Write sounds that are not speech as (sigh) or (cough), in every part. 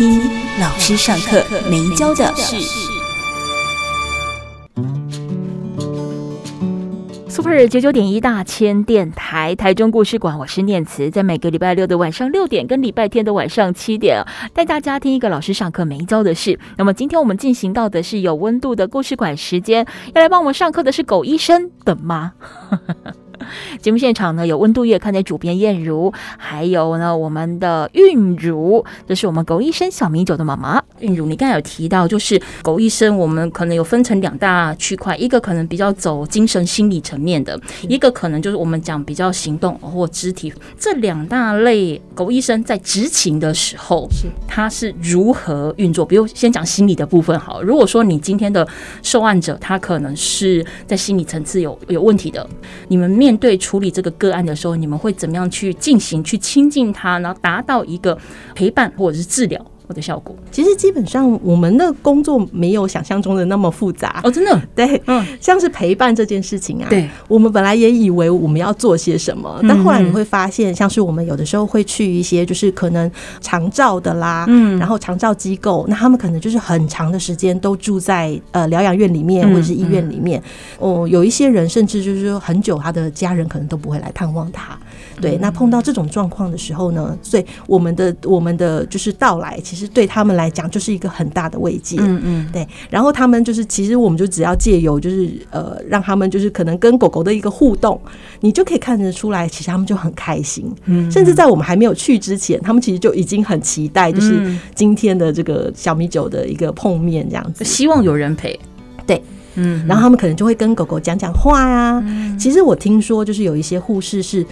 听老师上课没教的事。Super 九九点一大千电台台中故事馆，我是念慈，在每个礼拜六的晚上六点跟礼拜天的晚上七点，带大家听一个老师上课没教的事。那么今天我们进行到的是有温度的故事馆时间，要来帮我们上课的是狗医生的妈。(laughs) 节目现场呢，有温度月刊的主编燕如，还有呢我们的韵如，这是我们狗医生小米酒的妈妈。韵如，你刚才有提到，就是狗医生，我们可能有分成两大区块，一个可能比较走精神心理层面的，一个可能就是我们讲比较行动或肢体。这两大类狗医生在执勤的时候，是他是如何运作？比如先讲心理的部分好，如果说你今天的受案者他可能是在心理层次有有问题的，你们面。面对处理这个个案的时候，你们会怎么样去进行，去亲近他，然后达到一个陪伴或者是治疗？的效果，其实基本上我们的工作没有想象中的那么复杂。哦，真的？对，嗯，像是陪伴这件事情啊，对，我们本来也以为我们要做些什么，但后来你会发现，像是我们有的时候会去一些就是可能长照的啦，嗯，然后长照机构，那他们可能就是很长的时间都住在呃疗养院里面或者是医院里面，哦，有一些人甚至就是说很久他的家人可能都不会来探望他，对，那碰到这种状况的时候呢，所以我们的我们的就是到来其实。其实对他们来讲，就是一个很大的慰藉。嗯嗯，对。然后他们就是，其实我们就只要借由，就是呃，让他们就是可能跟狗狗的一个互动，你就可以看得出来，其实他们就很开心。嗯，甚至在我们还没有去之前，他们其实就已经很期待，就是今天的这个小米酒的一个碰面，这样子。希望有人陪。对，嗯。然后他们可能就会跟狗狗讲讲话呀。其实我听说，就是有一些护士是。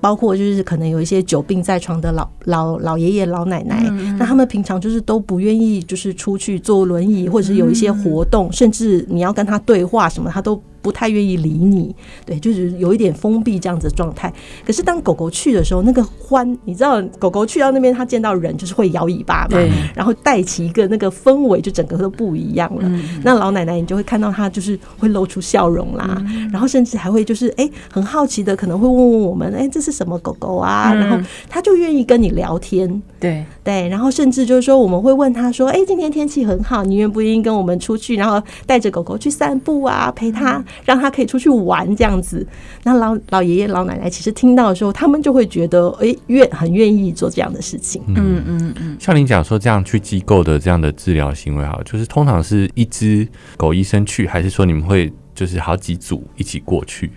包括就是可能有一些久病在床的老老老爷爷老奶奶，那他们平常就是都不愿意就是出去坐轮椅，或者是有一些活动，甚至你要跟他对话什么，他都。不太愿意理你，对，就是有一点封闭这样子的状态。可是当狗狗去的时候，那个欢，你知道，狗狗去到那边，它见到人就是会摇尾巴嘛，然后带起一个那个氛围，就整个都不一样了。嗯、那老奶奶，你就会看到她就是会露出笑容啦，嗯、然后甚至还会就是哎、欸，很好奇的可能会问问我们，哎、欸，这是什么狗狗啊？嗯、然后它就愿意跟你聊天，对对，然后甚至就是说我们会问他说，哎、欸，今天天气很好，你愿不愿意跟我们出去，然后带着狗狗去散步啊，陪他。让他可以出去玩这样子，那老老爷爷老奶奶其实听到的时候，他们就会觉得，哎、欸，愿很愿意做这样的事情。嗯嗯嗯。像您讲说这样去机构的这样的治疗行为，哈，就是通常是一只狗医生去，还是说你们会就是好几组一起过去？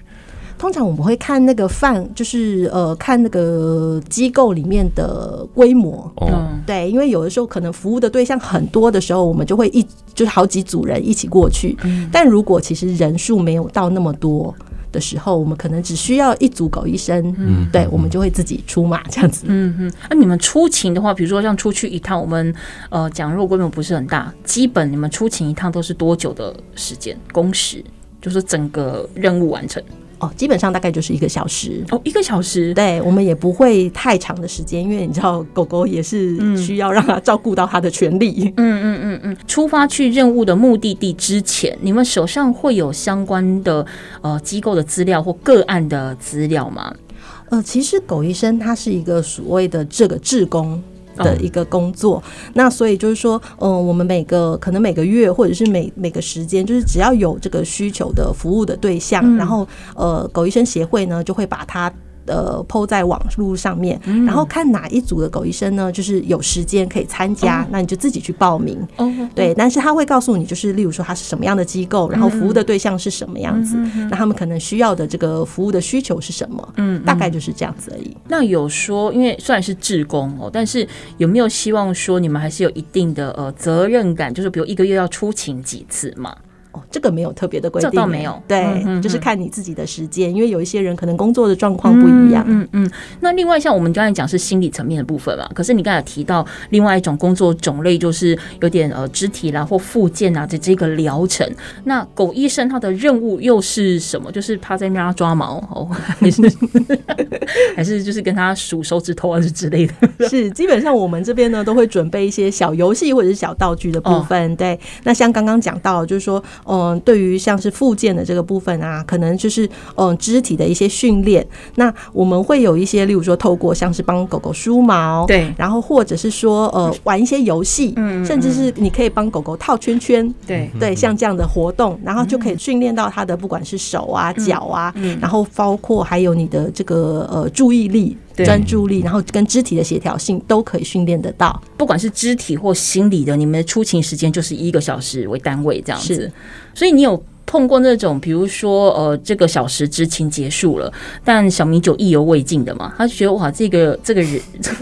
通常我们会看那个范，就是呃，看那个机构里面的规模。嗯，对，因为有的时候可能服务的对象很多的时候，我们就会一就是好几组人一起过去。嗯，但如果其实人数没有到那么多的时候，我们可能只需要一组狗医生。嗯，对，我们就会自己出马这样子。嗯嗯。那你们出勤的话，比如说像出去一趟，我们呃讲如果规模不是很大，基本你们出勤一趟都是多久的时间工时？就是整个任务完成。哦，基本上大概就是一个小时哦，一个小时。对，我们也不会太长的时间，因为你知道，狗狗也是需要让它照顾到它的权利。嗯嗯嗯嗯。出发去任务的目的地之前，你们手上会有相关的呃机构的资料或个案的资料吗？呃，其实狗医生他是一个所谓的这个志工。的一个工作，哦、那所以就是说，嗯、呃，我们每个可能每个月或者是每每个时间，就是只要有这个需求的服务的对象，嗯、然后呃，狗医生协会呢就会把它。呃，PO 在网络上面，然后看哪一组的狗医生呢，就是有时间可以参加，那你就自己去报名。对，但是他会告诉你，就是例如说他是什么样的机构，然后服务的对象是什么样子，那他们可能需要的这个服务的需求是什么？嗯，大概就是这样子而已。那有说，因为虽然是志工哦，但是有没有希望说你们还是有一定的呃责任感，就是比如一个月要出勤几次嘛？哦，这个没有特别的规定，这倒没有，对，就是看你自己的时间，因为有一些人可能工作的状况不一样。嗯嗯，嗯。那另外像我们刚才讲是心理层面的部分嘛，可是你刚才提到另外一种工作种类，就是有点呃肢体啦或附件啊的这个疗程。那狗医生他的任务又是什么？就是趴在那边抓毛哦，(laughs) 还是 (laughs) 还是就是跟他数手指头啊之类的？(laughs) 是，基本上我们这边呢都会准备一些小游戏或者是小道具的部分。哦、对，那像刚刚讲到，就是说，嗯，对于像是复健的这个部分啊，可能就是嗯肢体的一些训练。那我们会有一些，例如说，透过像是帮狗狗梳毛，对，然后或者是说呃玩一些游戏，嗯，甚至是你可以帮狗狗套圈圈，对对，像这样的活动，然后就可以训练到它的不管是手啊、脚啊，然后包括还有你的这个呃注意力。专注力，然后跟肢体的协调性都可以训练得到。不管是肢体或心理的，你们的出勤时间就是一个小时为单位这样子。所以你有碰过那种，比如说呃，这个小时执勤结束了，但小米酒意犹未尽的嘛？他就觉得哇，这个这个人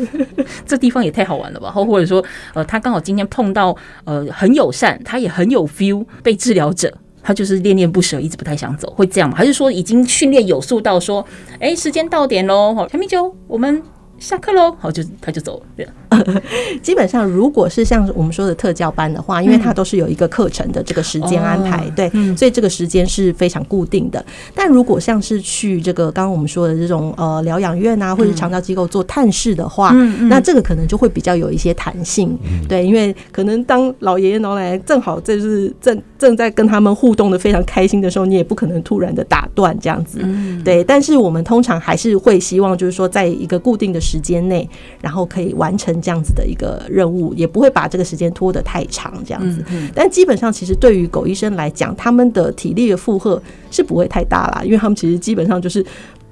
(laughs) 这地方也太好玩了吧？或或者说呃，他刚好今天碰到呃很友善，他也很有 feel，被治疗者。他就是恋恋不舍，一直不太想走，会这样吗？还是说已经训练有素到说，哎、时间到点喽，好，小米酒，我们。下课喽，好，就他就走了。对，(laughs) 基本上如果是像我们说的特教班的话，因为它都是有一个课程的这个时间安排，对，所以这个时间是非常固定的。但如果像是去这个刚刚我们说的这种呃疗养院啊，或者是长照机构做探视的话，那这个可能就会比较有一些弹性，对，因为可能当老爷爷老奶奶正好这是正正在跟他们互动的非常开心的时候，你也不可能突然的打断这样子，对。但是我们通常还是会希望就是说，在一个固定的。时间内，然后可以完成这样子的一个任务，也不会把这个时间拖得太长，这样子。但基本上，其实对于狗医生来讲，他们的体力的负荷是不会太大啦，因为他们其实基本上就是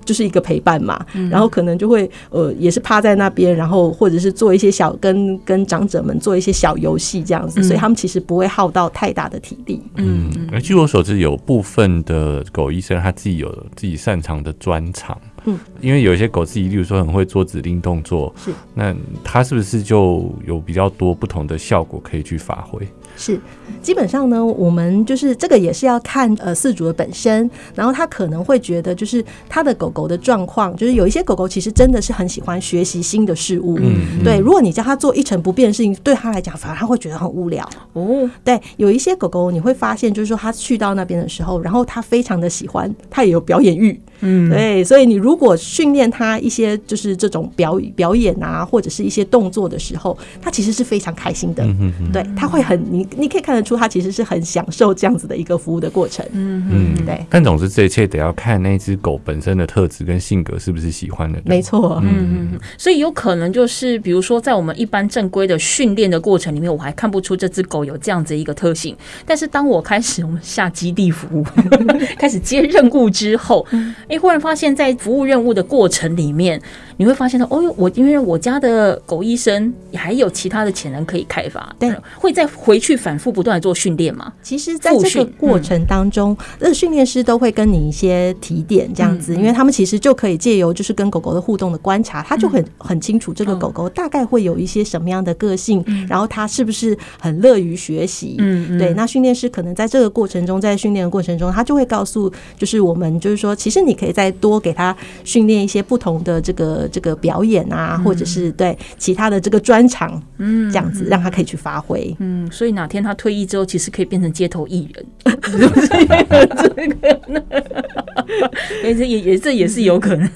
就是一个陪伴嘛，然后可能就会呃，也是趴在那边，然后或者是做一些小跟跟长者们做一些小游戏这样子，所以他们其实不会耗到太大的体力。嗯，而据我所知，有部分的狗医生他自己有自己擅长的专长。嗯，因为有些狗自己，例如说很会做指令动作，是那它是不是就有比较多不同的效果可以去发挥？是，基本上呢，我们就是这个也是要看呃饲主的本身，然后他可能会觉得就是他的狗狗的状况，就是有一些狗狗其实真的是很喜欢学习新的事物，嗯，对，如果你叫他做一成不变的事情，对他来讲反而他会觉得很无聊哦。对，有一些狗狗你会发现，就是说他去到那边的时候，然后他非常的喜欢，他也有表演欲。嗯，对，所以你如果训练他一些就是这种表表演啊，或者是一些动作的时候，他其实是非常开心的。嗯嗯，对，他会很你你可以看得出，他其实是很享受这样子的一个服务的过程。嗯嗯，对。但总之，这一切得要看那只狗本身的特质跟性格是不是喜欢的。没错。嗯嗯，所以有可能就是，比如说在我们一般正规的训练的过程里面，我还看不出这只狗有这样子一个特性。但是当我开始我们下基地服务，(laughs) 开始接任务之后。你忽然发现，在服务任务的过程里面，你会发现到，哦，我因为我家的狗医生还有其他的潜能可以开发，对，会再回去反复不断的做训练嘛？其实，在这个过程当中，那训练师都会跟你一些提点，这样子，因为他们其实就可以借由就是跟狗狗的互动的观察，他就很很清楚这个狗狗大概会有一些什么样的个性，然后他是不是很乐于学习，嗯，对。那训练师可能在这个过程中，在训练的过程中，他就会告诉，就是我们就是说，其实你。可以再多给他训练一些不同的这个这个表演啊，或者是对其他的这个专长，嗯，这样子让他可以去发挥，嗯，所以哪天他退役之后，其实可以变成街头艺人，是不是这个？哎，这也也这也是有可能。(laughs)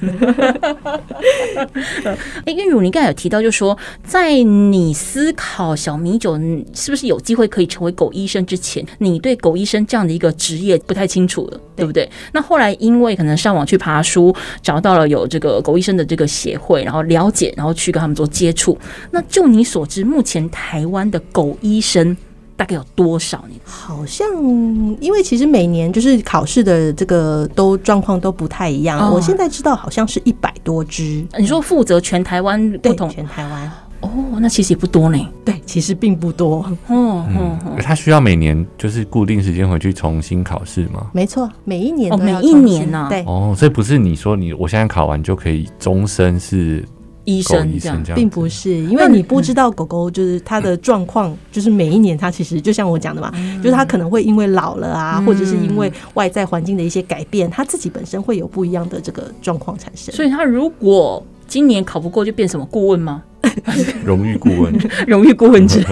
哎，韵如，你刚才有提到，就是说在你思考小米酒是不是有机会可以成为狗医生之前，你对狗医生这样的一个职业不太清楚了，对不对？那后来因为可能上网去爬书，找到了有这个狗医生的这个协会，然后了解，然后去跟他们做接触。那就你所知，目前台湾的狗医生大概有多少呢？好像因为其实每年就是考试的这个都状况都不太一样。哦、我现在知道好像是一百多只。你说负责全台湾不同全台湾。哦，那其实也不多呢。对，其实并不多。嗯，嗯，他需要每年就是固定时间回去重新考试吗？没错，每一年哦，每一年呢。对，哦，所以不是你说你我现在考完就可以终身是医生这样，并不是，因为你不知道狗狗就是它的状况，就是每一年它其实就像我讲的嘛，就是它可能会因为老了啊，或者是因为外在环境的一些改变，它自己本身会有不一样的这个状况产生。所以它如果今年考不过，就变什么顾问吗？荣誉顾问，(laughs) 荣誉顾问制，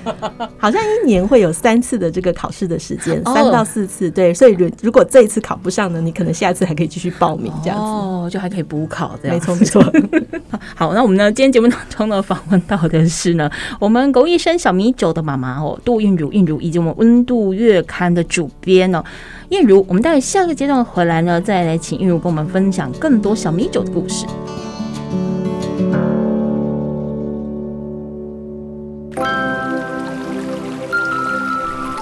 (laughs) 好像一年会有三次的这个考试的时间，三到四次。对，所以如如果这一次考不上呢，你可能下次还可以继续报名，这样子哦，就还可以补考这样。没错，没错。(laughs) 好，那我们呢，今天节目当中呢，访问到的是呢，我们狗医生小米酒的妈妈哦，杜韵如，韵如，以及我们温度月刊的主编哦，燕如。我们待会下个阶段回来呢，再来请韵如跟我们分享更多小米酒的故事。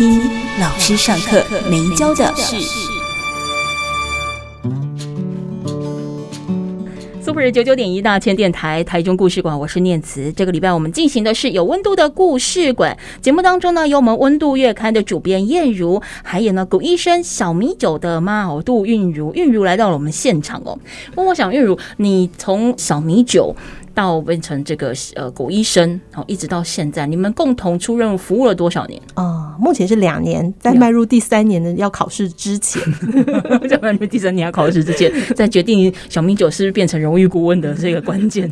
听老师上课没教的事。Super 九九点一大千电台台中故事馆，我是念慈。这个礼拜我们进行的是有温度的故事馆节目当中呢，有我们温度月刊的主编燕如，还有呢古医生小米酒的妈哦杜韵如，韵如来到了我们现场哦。那我想韵如，你从小米酒。到变成这个呃狗医生，然后一直到现在，你们共同出任务服务了多少年？啊、呃，目前是两年，在迈入第三年的要考试之前，(laughs) 在迈入第三年要考试之前，在决定小米酒是不是变成荣誉顾问的这个关键。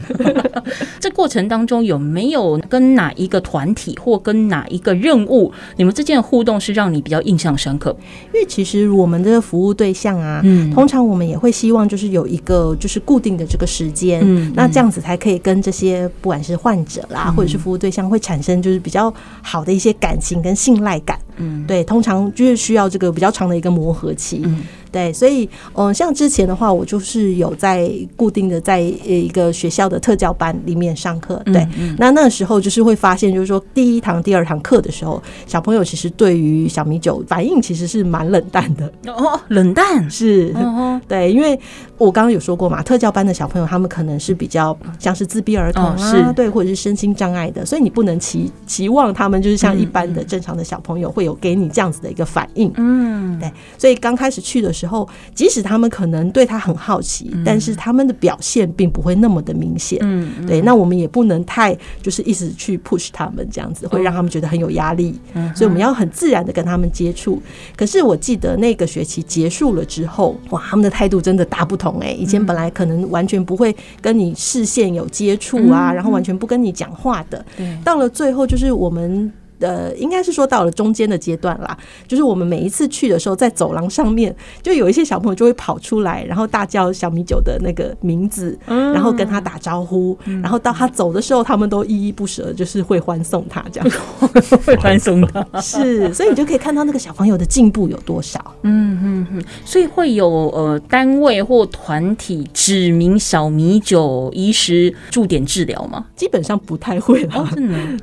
(laughs) 这过程当中有没有跟哪一个团体或跟哪一个任务，你们之间的互动是让你比较印象深刻？因为其实我们的服务对象啊，嗯，通常我们也会希望就是有一个就是固定的这个时间，嗯，那这样子才可以。跟这些不管是患者啦，或者是服务对象，会产生就是比较好的一些感情跟信赖感。嗯，对，通常就是需要这个比较长的一个磨合期。嗯。对，所以嗯，像之前的话，我就是有在固定的在一个学校的特教班里面上课。对，嗯嗯、那那时候就是会发现，就是说第一堂、第二堂课的时候，小朋友其实对于小米酒反应其实是蛮冷淡的。哦，冷淡 (laughs) 是，哦、(laughs) 对，因为我刚刚有说过嘛，特教班的小朋友他们可能是比较像是自闭儿童啊，哦、是对，或者是身心障碍的，所以你不能期期望他们就是像一般的正常的小朋友会有给你这样子的一个反应。嗯，对，所以刚开始去的时候。即使他们可能对他很好奇，嗯、但是他们的表现并不会那么的明显。嗯，嗯对，那我们也不能太就是一直去 push 他们，这样子会让他们觉得很有压力。嗯，所以我们要很自然的跟他们接触。可是我记得那个学期结束了之后，哇，他们的态度真的大不同哎、欸！以前本来可能完全不会跟你视线有接触啊，嗯、然后完全不跟你讲话的，对，到了最后就是我们。呃，应该是说到了中间的阶段啦，就是我们每一次去的时候，在走廊上面，就有一些小朋友就会跑出来，然后大叫小米酒的那个名字，然后跟他打招呼，然后到他走的时候，他们都依依不舍，就是会欢送他这样，(laughs) 会欢送他，是，所以你就可以看到那个小朋友的进步有多少。嗯嗯嗯，所以会有呃单位或团体指名小米酒医师驻点治疗吗？基本上不太会了，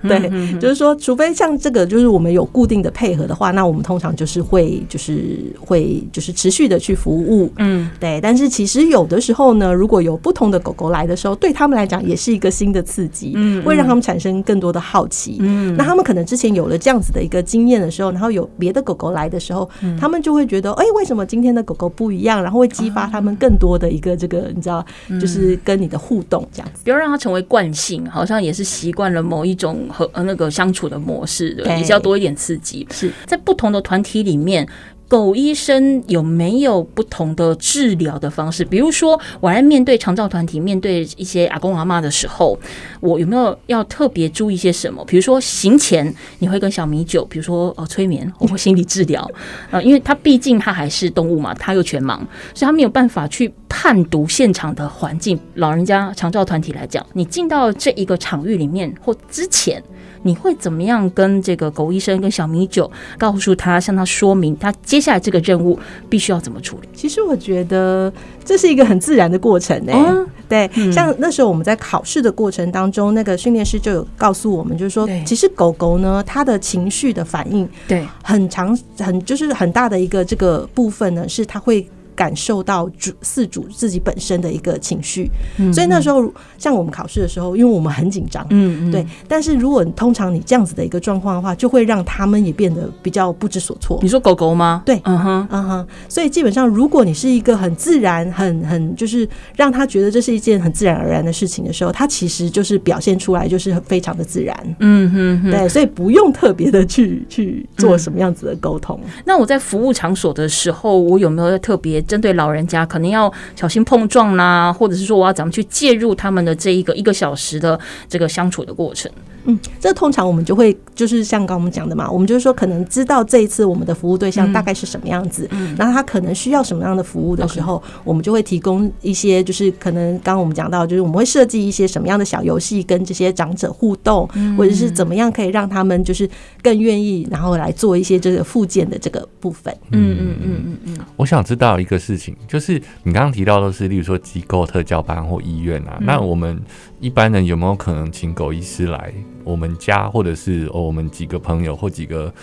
对，就是说，除非像。像这个就是我们有固定的配合的话，那我们通常就是会就是会就是持续的去服务，嗯，对。但是其实有的时候呢，如果有不同的狗狗来的时候，对他们来讲也是一个新的刺激，嗯，会让他们产生更多的好奇，嗯。那他们可能之前有了这样子的一个经验的时候，然后有别的狗狗来的时候，他们就会觉得，哎，为什么今天的狗狗不一样？然后会激发他们更多的一个这个你知道，就是跟你的互动这样子，不要让它成为惯性，好像也是习惯了某一种和那个相处的模式。是的，也是要多一点刺激。是在不同的团体里面，狗医生有没有不同的治疗的方式？比如说，我来面对长照团体，面对一些阿公阿妈的时候，我有没有要特别注意些什么？比如说，行前你会跟小米酒，比如说呃催眠 (laughs) 或心理治疗，呃，因为他毕竟他还是动物嘛，他又全盲，所以他没有办法去判读现场的环境。老人家长照团体来讲，你进到这一个场域里面或之前。你会怎么样跟这个狗医生跟小米酒告诉他，向他说明他接下来这个任务必须要怎么处理？其实我觉得这是一个很自然的过程呢、欸。对，像那时候我们在考试的过程当中，那个训练师就有告诉我们，就是说，其实狗狗呢，它的情绪的反应，对，很长，很就是很大的一个这个部分呢，是它会。感受到主四主自己本身的一个情绪，所以那时候像我们考试的时候，因为我们很紧张，嗯嗯，对。但是如果通常你这样子的一个状况的话，就会让他们也变得比较不知所措。你说狗狗吗？对，嗯哼，嗯哼。所以基本上，如果你是一个很自然、很很就是让他觉得这是一件很自然而然的事情的时候，他其实就是表现出来就是非常的自然。嗯哼，哼，对。所以不用特别的去去做什么样子的沟通。嗯。那我在服务场所的时候，我有没有特别？针对老人家，可能要小心碰撞啦，或者是说我要怎么去介入他们的这一个一个小时的这个相处的过程。嗯，这通常我们就会就是像刚刚我们讲的嘛，我们就是说可能知道这一次我们的服务对象大概是什么样子，嗯，然后他可能需要什么样的服务的时候，我们就会提供一些就是可能刚刚我们讲到，就是我们会设计一些什么样的小游戏跟这些长者互动，或者是怎么样可以让他们就是更愿意然后来做一些这个附件的这个部分。嗯嗯嗯嗯嗯。我想知道一个事情，就是你刚刚提到的是，例如说机构特教班或医院啊，那我们一般人有没有可能请狗医师来？我们家或者是我们几个朋友或几个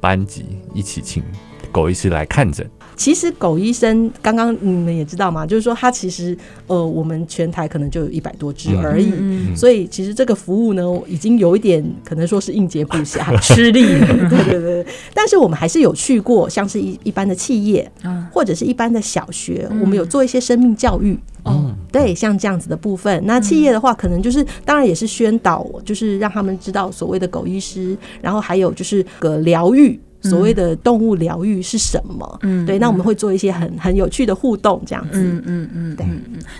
班级一起请狗医师来看诊。其实狗医生刚刚你们也知道嘛，就是说他其实呃，我们全台可能就有一百多只而已，嗯，所以其实这个服务呢，已经有一点可能说是应接不暇，吃力。(laughs) 对对对。但是我们还是有去过，像是一一般的企业，或者是一般的小学，我们有做一些生命教育。哦，对，像这样子的部分。那企业的话，可能就是当然也是宣导，就是让他们知道所谓的狗医师，然后还有就是个疗愈。所谓的动物疗愈是什么？嗯，对，那我们会做一些很很有趣的互动，这样子。嗯嗯嗯，对。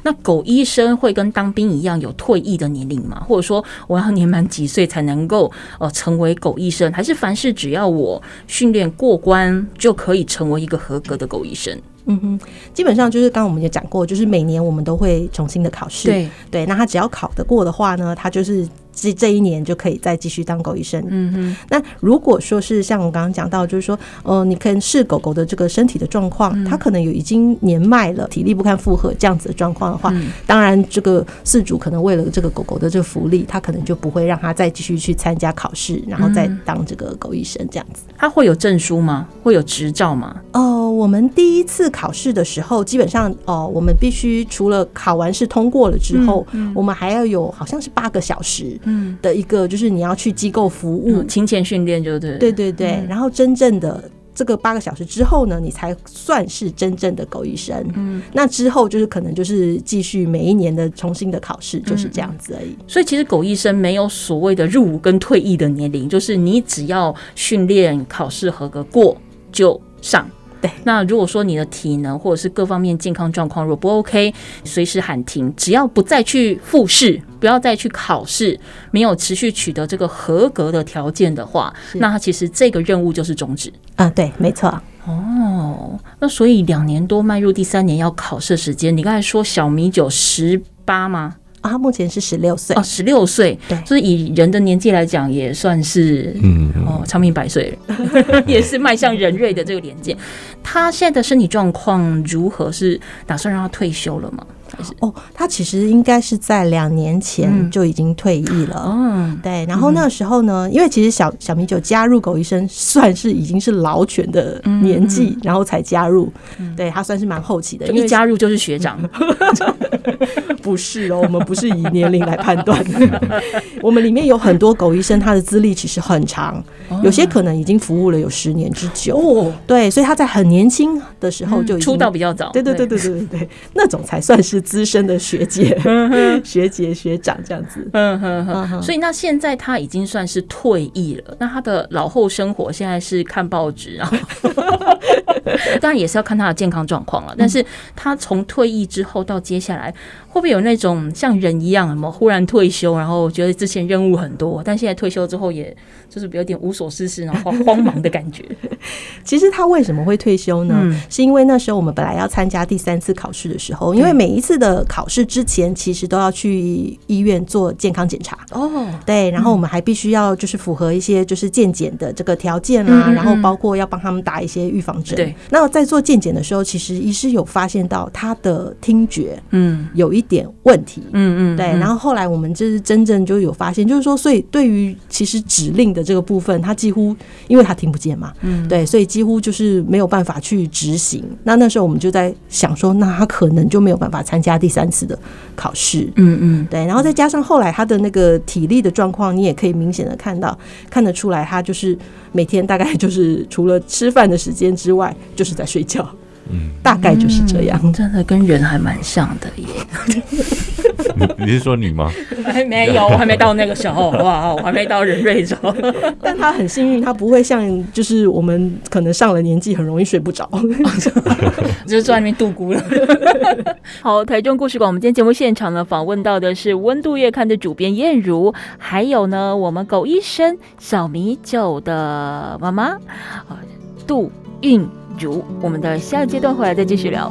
那狗医生会跟当兵一样有退役的年龄吗？或者说我要年满几岁才能够呃成为狗医生？还是凡事只要我训练过关就可以成为一个合格的狗医生？嗯哼，基本上就是刚刚我们也讲过，就是每年我们都会重新的考试。对对，那他只要考得过的话呢，他就是。这这一年就可以再继续当狗医生。嗯哼。那如果说是像我刚刚讲到，就是说，呃，你可以视狗狗的这个身体的状况，它可能有已经年迈了，体力不堪负荷这样子的状况的话，当然这个饲主可能为了这个狗狗的这个福利，他可能就不会让它再继续去参加考试，然后再当这个狗医生这样子。他会有证书吗？会有执照吗？哦，我们第一次考试的时候，基本上哦，我们必须除了考完试通过了之后，我们还要有好像是八个小时。嗯，的一个就是你要去机构服务，勤前训练就对，对对对。然后真正的这个八个小时之后呢，你才算是真正的狗医生。嗯，那之后就是可能就是继续每一年的重新的考试，就是这样子而已。所以其实狗医生没有所谓的入伍跟退役的年龄，就是你只要训练考试合格过就上。对，那如果说你的体能或者是各方面健康状况若不 OK，随时喊停，只要不再去复试，不要再去考试，没有持续取得这个合格的条件的话，那他其实这个任务就是终止。啊，对，没错。哦，那所以两年多迈入第三年要考试时间，你刚才说小米九十八吗？啊，他目前是十六岁哦，十六岁，对，所以以人的年纪来讲，也算是嗯哦，长命百岁，(laughs) 也是迈向人瑞的这个年纪。他现在的身体状况如何？是打算让他退休了吗？哦，他其实应该是在两年前就已经退役了。嗯，对。然后那个时候呢，因为其实小小米酒加入狗医生算是已经是老犬的年纪，然后才加入。对，他算是蛮后期的，一加入就是学长。(laughs) 不是哦，我们不是以年龄来判断的。(laughs) 我们里面有很多狗医生，他的资历其实很长，有些可能已经服务了有十年之久。哦，对，所以他在很年轻的时候就已经出道比较早。对对对对对对对，那种才算是。资深的学姐、(laughs) 学姐、学长这样子，嗯哼哼，所以那现在他已经算是退役了。那他的老后生活现在是看报纸啊，(laughs) (laughs) 当然也是要看他的健康状况了。但是他从退役之后到接下来，会不会有那种像人一样，什么忽然退休，然后觉得之前任务很多，但现在退休之后，也就是有点无所事事，然后慌忙的感觉。(laughs) 其实他为什么会退休呢？嗯、是因为那时候我们本来要参加第三次考试的时候，因为每一次的考试之前，其实都要去医院做健康检查哦。对，然后我们还必须要就是符合一些就是健检的这个条件啦，嗯、然后包括要帮他们打一些预防针。那在做健检的时候，其实医师有发现到他的听觉，嗯，有一点问题，嗯嗯，对。然后后来我们就是真正就有发现，就是说，所以对于其实指令的这个部分，他几乎因为他听不见嘛，嗯，对，所以几乎就是没有办法去执行。那那时候我们就在想说，那他可能就没有办法参加第三次的考试，嗯嗯，对。然后再加上后来他的那个体力的状况，你也可以明显的看到，看得出来他就是每天大概就是除了吃饭的时间之外，就是在睡觉。嗯，大概就是这样，嗯、真的跟人还蛮像的耶。(laughs) 你 (laughs) 你是说你吗？还没有，我还没到那个时候，(laughs) 哇，我还没到人瑞州。(laughs) 但他很幸运，他不会像就是我们可能上了年纪很容易睡不着，就是坐在那边度孤了。好，台中故事馆，我们今天节目现场呢访问到的是《温度月刊》的主编燕如，还有呢我们狗医生小米酒的妈妈啊杜韵如，我们的下一阶段回来再继续聊。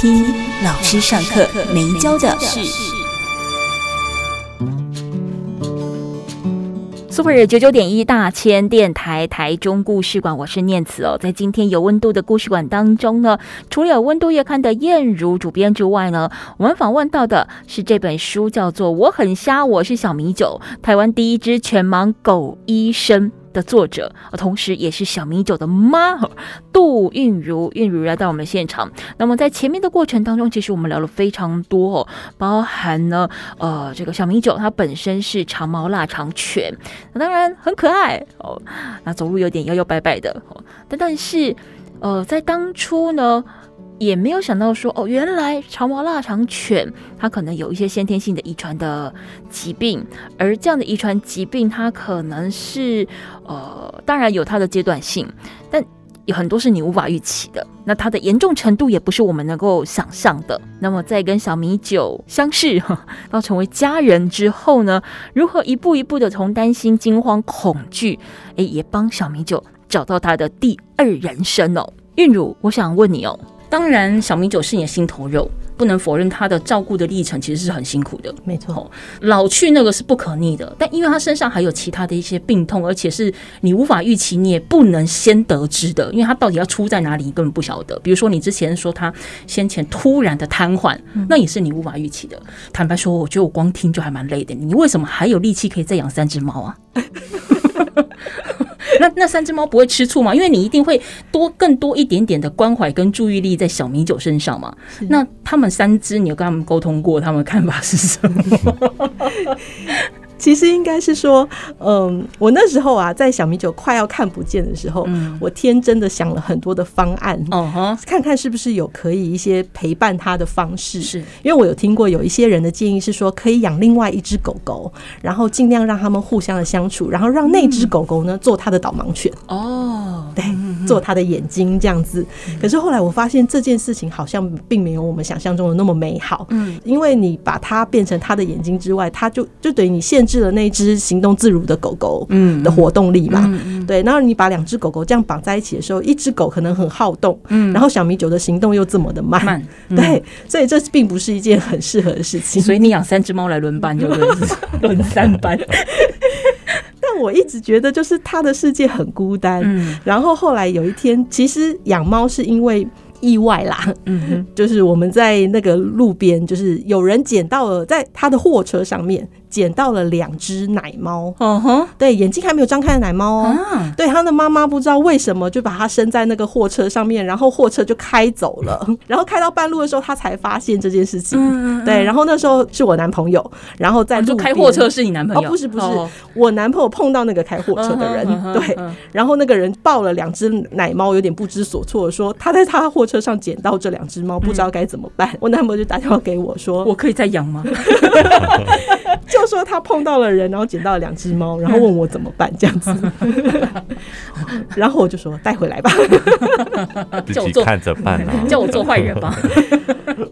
听老师上课没教的事。Super 九九点一大千电台台中故事馆，我是念慈哦。在今天有温度的故事馆当中呢，除了有温度月刊的燕如主编之外呢，我们访问到的是这本书叫做《我很瞎，我是小米酒》，台湾第一只全盲狗医生。的作者，同时也是小米酒的妈，杜韵如，韵如来到我们现场。那么在前面的过程当中，其实我们聊了非常多哦，包含呢，呃，这个小米酒它本身是长毛腊肠犬，那当然很可爱哦，那走路有点摇摇摆摆的哦，但但是，呃，在当初呢。也没有想到说哦，原来长毛腊肠犬它可能有一些先天性的遗传的疾病，而这样的遗传疾病它可能是呃，当然有它的阶段性，但有很多是你无法预期的。那它的严重程度也不是我们能够想象的。那么在跟小米酒相识，到成为家人之后呢，如何一步一步的从担心、惊慌、恐惧，诶，也帮小米酒找到它的第二人生哦。韵如，我想问你哦。当然，小米酒是你的心头肉，不能否认他的照顾的历程其实是很辛苦的。没错，老去那个是不可逆的，但因为他身上还有其他的一些病痛，而且是你无法预期，你也不能先得知的，因为他到底要出在哪里，你根本不晓得。比如说你之前说他先前突然的瘫痪，那也是你无法预期的。坦白说，我觉得我光听就还蛮累的。你为什么还有力气可以再养三只猫啊？(laughs) (laughs) 那那三只猫不会吃醋吗？因为你一定会多更多一点点的关怀跟注意力在小米酒身上嘛。那他们三只，你有跟他们沟通过，他们的看法是什么？(laughs) 其实应该是说，嗯，我那时候啊，在小米酒快要看不见的时候，嗯，我天真的想了很多的方案，哦哈，看看是不是有可以一些陪伴他的方式。是，因为我有听过有一些人的建议是说，可以养另外一只狗狗，然后尽量让他们互相的相处，然后让那只狗狗呢做他的导盲犬。哦，对，做他的眼睛这样子。可是后来我发现这件事情好像并没有我们想象中的那么美好。嗯，因为你把它变成他的眼睛之外，它就就等于你现制了那只行动自如的狗狗，嗯，的活动力嘛，嗯、对。然后你把两只狗狗这样绑在一起的时候，一只狗可能很好动，嗯，然后小米酒的行动又这么的慢，对，所以这并不是一件很适合的事情。所以你养三只猫来轮班，就 (laughs) 轮三班。(laughs) 但我一直觉得，就是他的世界很孤单。嗯，然后后来有一天，其实养猫是因为。意外啦，嗯，(laughs) 就是我们在那个路边，就是有人捡到了，在他的货车上面。捡到了两只奶猫，嗯哼，对，眼睛还没有张开的奶猫哦，对，他的妈妈不知道为什么就把它生在那个货车上面，然后货车就开走了，(laughs) 然后开到半路的时候，他才发现这件事情，对，然后那时候是我男朋友，然后在路边，开货车是你男朋友？不是不是，我男朋友碰到那个开货车的人，对，然后那个人抱了两只奶猫，有点不知所措，说他在他货车上捡到这两只猫，不知道该怎么办。我男朋友就打电话给我说，我可以再养吗？(laughs) (laughs) 就说他碰到了人，然后捡到了两只猫，然后问我怎么办这样子，(laughs) 然后我就说带回来吧，(laughs) 叫我看着办啊，(laughs) 叫我做坏人吧。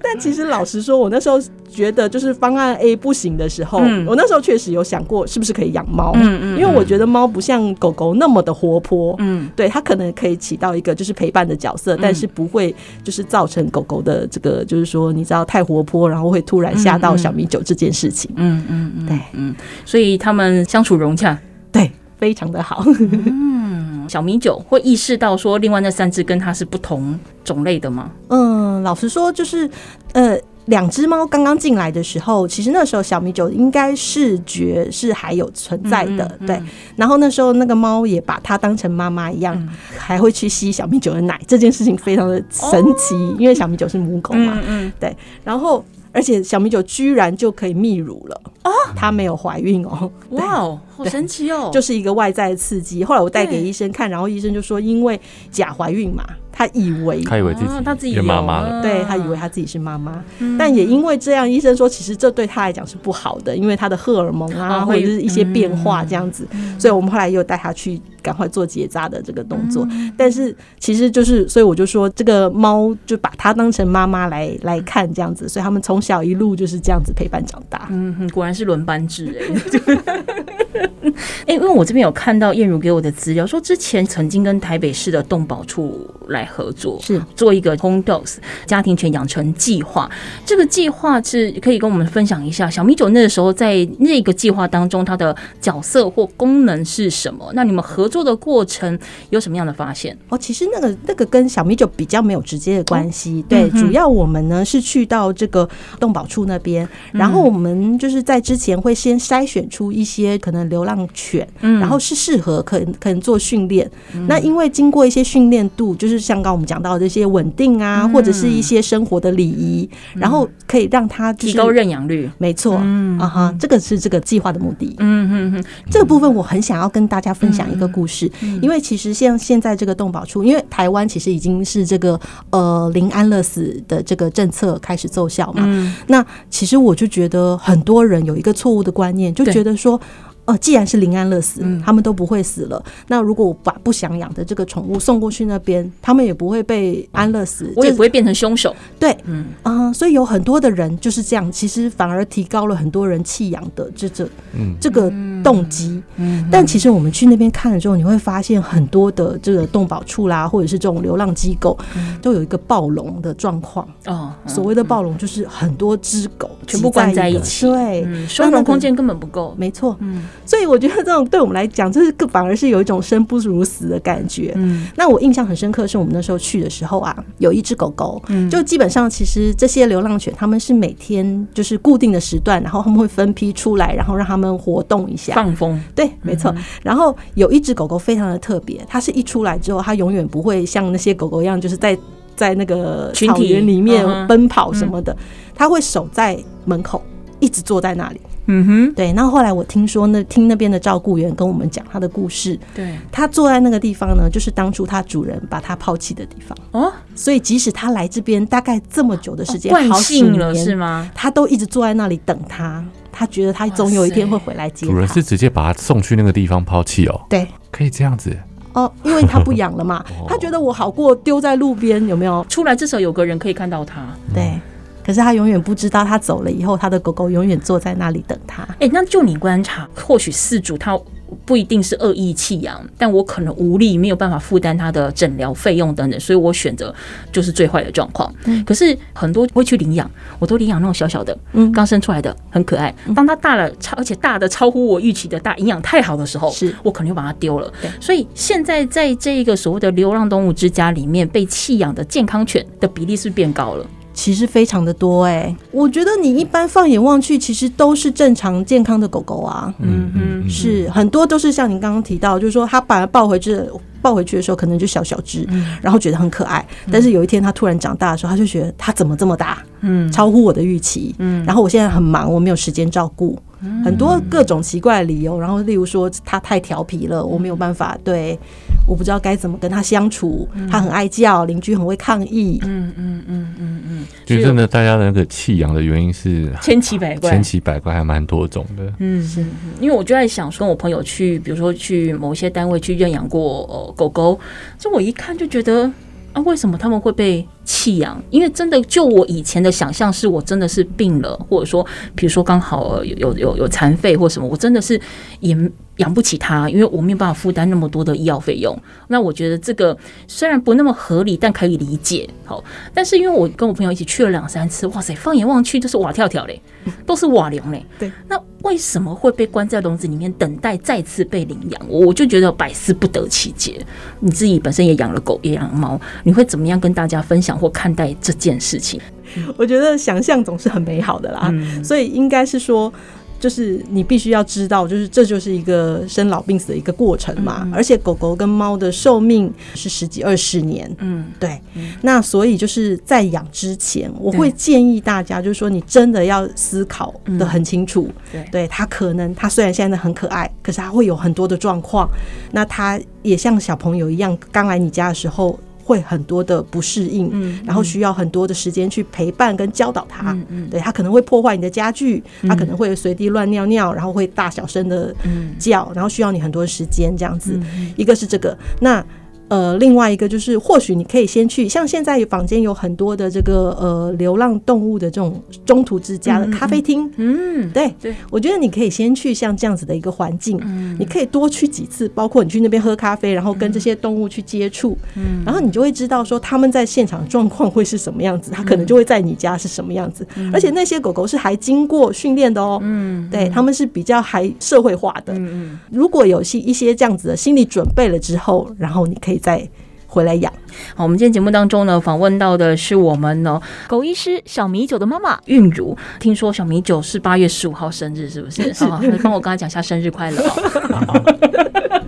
但其实老实说，我那时候觉得就是方案 A 不行的时候，嗯、我那时候确实有想过是不是可以养猫，嗯嗯，因为我觉得猫不像狗狗那么的活泼，嗯，对，它可能可以起到一个就是陪伴的角色，嗯、但是不会就是造成狗狗的这个就是说你知道太活泼，然后会突然吓到小米酒这件事情，嗯嗯嗯，对，嗯，所以他们相处融洽，对，非常的好，嗯，小米酒会意识到说另外那三只跟它是不同种类的吗？嗯，老实说就是呃。两只猫刚刚进来的时候，其实那时候小米酒应该视觉是还有存在的，嗯嗯、对。然后那时候那个猫也把它当成妈妈一样，嗯、还会去吸小米酒的奶，这件事情非常的神奇，哦、因为小米酒是母狗嘛，嗯嗯、对。然后而且小米酒居然就可以泌乳了。啊，她没有怀孕哦，哇哦，好神奇哦，就是一个外在的刺激。后来我带给医生看，然后医生就说因为假怀孕嘛。他以为他以为自己他自己是妈妈了，对，他以为他自己是妈妈，但也因为这样，医生说其实这对他来讲是不好的，因为他的荷尔蒙啊或者是一些变化这样子，所以我们后来又带他去赶快做结扎的这个动作。但是其实就是，所以我就说这个猫就把它当成妈妈来来看这样子，所以他们从小一路就是这样子陪伴长大。嗯，果然是轮班制哎。(laughs) 哎，因为我这边有看到燕如给我的资料，说之前曾经跟台北市的动保处来合作，是做一个 Home Dogs 家庭犬养成计划。这个计划是可以跟我们分享一下，小米酒那个时候在那个计划当中，它的角色或功能是什么？那你们合作的过程有什么样的发现？哦，其实那个那个跟小米酒比较没有直接的关系。对，嗯、主要我们呢是去到这个动保处那边，然后我们就是在之前会先筛选出一些可能流浪犬，嗯，然后是适合可能可能做训练。嗯、那因为经过一些训练度，就是像刚我们讲到的这些稳定啊，嗯、或者是一些生活的礼仪，嗯、然后可以让它提高认养率。没错，嗯。啊哈，这个是这个计划的目的。嗯嗯嗯，这个部分我很想要跟大家分享一个故事，嗯、因为其实像现在这个动保处，因为台湾其实已经是这个呃零安乐死的这个政策开始奏效嘛。嗯、那其实我就觉得很多人有一个错误的观念，就觉得说。哦，既然是临安乐死，嗯、他们都不会死了。那如果我把不想养的这个宠物送过去那边，他们也不会被安乐死，我也不会变成凶手。对，嗯啊、呃，所以有很多的人就是这样，其实反而提高了很多人弃养的这这、嗯、这个动机。嗯，但其实我们去那边看了之后，你会发现很多的这个动保处啦，或者是这种流浪机构，都有一个暴龙的状况。哦，所谓的暴龙就是很多只狗全部关在一起，对，收容空间根本不够。没错，嗯。所以我觉得这种对我们来讲，就是更反而是有一种生不如死的感觉。嗯，那我印象很深刻，是我们那时候去的时候啊，有一只狗狗，嗯，就基本上其实这些流浪犬，他们是每天就是固定的时段，然后他们会分批出来，然后让他们活动一下，放风。对，没错。然后有一只狗狗非常的特别，它是一出来之后，它永远不会像那些狗狗一样，就是在在那个草原里面奔跑什么的，它会守在门口，一直坐在那里。嗯哼，对。那后来我听说那听那边的照顾员跟我们讲他的故事。对，他坐在那个地方呢，就是当初他主人把他抛弃的地方。哦，所以即使他来这边大概这么久的时间，惯性了是吗？他都一直坐在那里等他。他觉得他总有一天会回来接。主人是直接把他送去那个地方抛弃哦。对，可以这样子。哦，因为他不养了嘛，(laughs) 他觉得我好过丢在路边，有没有？出来至少有个人可以看到他。对。可是他永远不知道，他走了以后，他的狗狗永远坐在那里等他。哎，那就你观察，或许饲主他不一定是恶意弃养，但我可能无力，没有办法负担他的诊疗费用等等，所以我选择就是最坏的状况。嗯，可是很多会去领养，我都领养那种小小的，嗯，刚生出来的，很可爱。当它大了，超而且大的超乎我预期的大，营养太好的时候，是我可能就把它丢了。所以现在在这一个所谓的流浪动物之家里面，被弃养的健康犬的比例是不是变高了？其实非常的多哎、欸，我觉得你一般放眼望去，其实都是正常健康的狗狗啊。嗯嗯，是很多都是像您刚刚提到，就是说他把它抱回去，抱回去的时候可能就小小只，然后觉得很可爱。但是有一天他突然长大的时候，他就觉得他怎么这么大？嗯，超乎我的预期。嗯，然后我现在很忙，我没有时间照顾，很多各种奇怪的理由。然后例如说他太调皮了，我没有办法对。我不知道该怎么跟他相处，他很爱叫，邻居很会抗议。嗯嗯嗯嗯嗯，就真的大家的那个弃养的原因是千奇百怪，千奇百怪还蛮多种的。嗯，是因为我就在想说，我朋友去，比如说去某一些单位去认养过呃狗狗，就我一看就觉得。那，为什么他们会被弃养？因为真的，就我以前的想象，是我真的是病了，或者说，比如说刚好有有有残废或什么，我真的是也。养不起他，因为我没有办法负担那么多的医药费用。那我觉得这个虽然不那么合理，但可以理解。好，但是因为我跟我朋友一起去了两三次，哇塞，放眼望去都是瓦跳跳嘞，(laughs) 都是瓦梁嘞。对，那为什么会被关在笼子里面等待再次被领养？我我就觉得百思不得其解。你自己本身也养了狗，也养了猫，你会怎么样跟大家分享或看待这件事情？(laughs) 我觉得想象总是很美好的啦，嗯、所以应该是说。就是你必须要知道，就是这就是一个生老病死的一个过程嘛。嗯、而且狗狗跟猫的寿命是十几二十年，嗯，对。嗯、那所以就是在养之前，我会建议大家，就是说你真的要思考的很清楚。嗯、对，对，它可能它虽然现在很可爱，可是它会有很多的状况。那它也像小朋友一样，刚来你家的时候。会很多的不适应，嗯，然后需要很多的时间去陪伴跟教导他，对，他可能会破坏你的家具，他可能会随地乱尿尿，然后会大小声的叫，然后需要你很多时间这样子，一个是这个，那。呃，另外一个就是，或许你可以先去，像现在坊间有很多的这个呃流浪动物的这种中途之家的咖啡厅，嗯，对对，我觉得你可以先去像这样子的一个环境，嗯，你可以多去几次，包括你去那边喝咖啡，然后跟这些动物去接触，嗯，然后你就会知道说他们在现场状况会是什么样子，它可能就会在你家是什么样子，而且那些狗狗是还经过训练的哦，嗯，对，他们是比较还社会化的，嗯嗯，如果有些一些这样子的心理准备了之后，然后你可以。再回来养。好，我们今天节目当中呢，访问到的是我们呢狗医师小米酒的妈妈韵如。听说小米酒是八月十五号生日，是不是？是 (laughs) 啊，帮我跟他讲一下生日快乐。哦，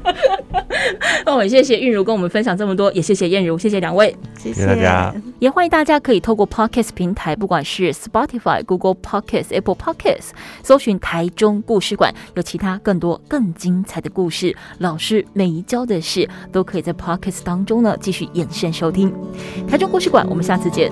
(laughs) 谢谢韵如跟我们分享这么多，也谢谢燕如，谢谢两位，谢谢大家。也欢迎大家可以透过 Podcast 平台，不管是 Spotify、Google Podcast、Apple Podcast，搜寻台中故事馆，有其他更多更精彩的故事，老师每一教的事，都可以在 Podcast 当中呢继续延伸收听。台中故事馆，我们下次见。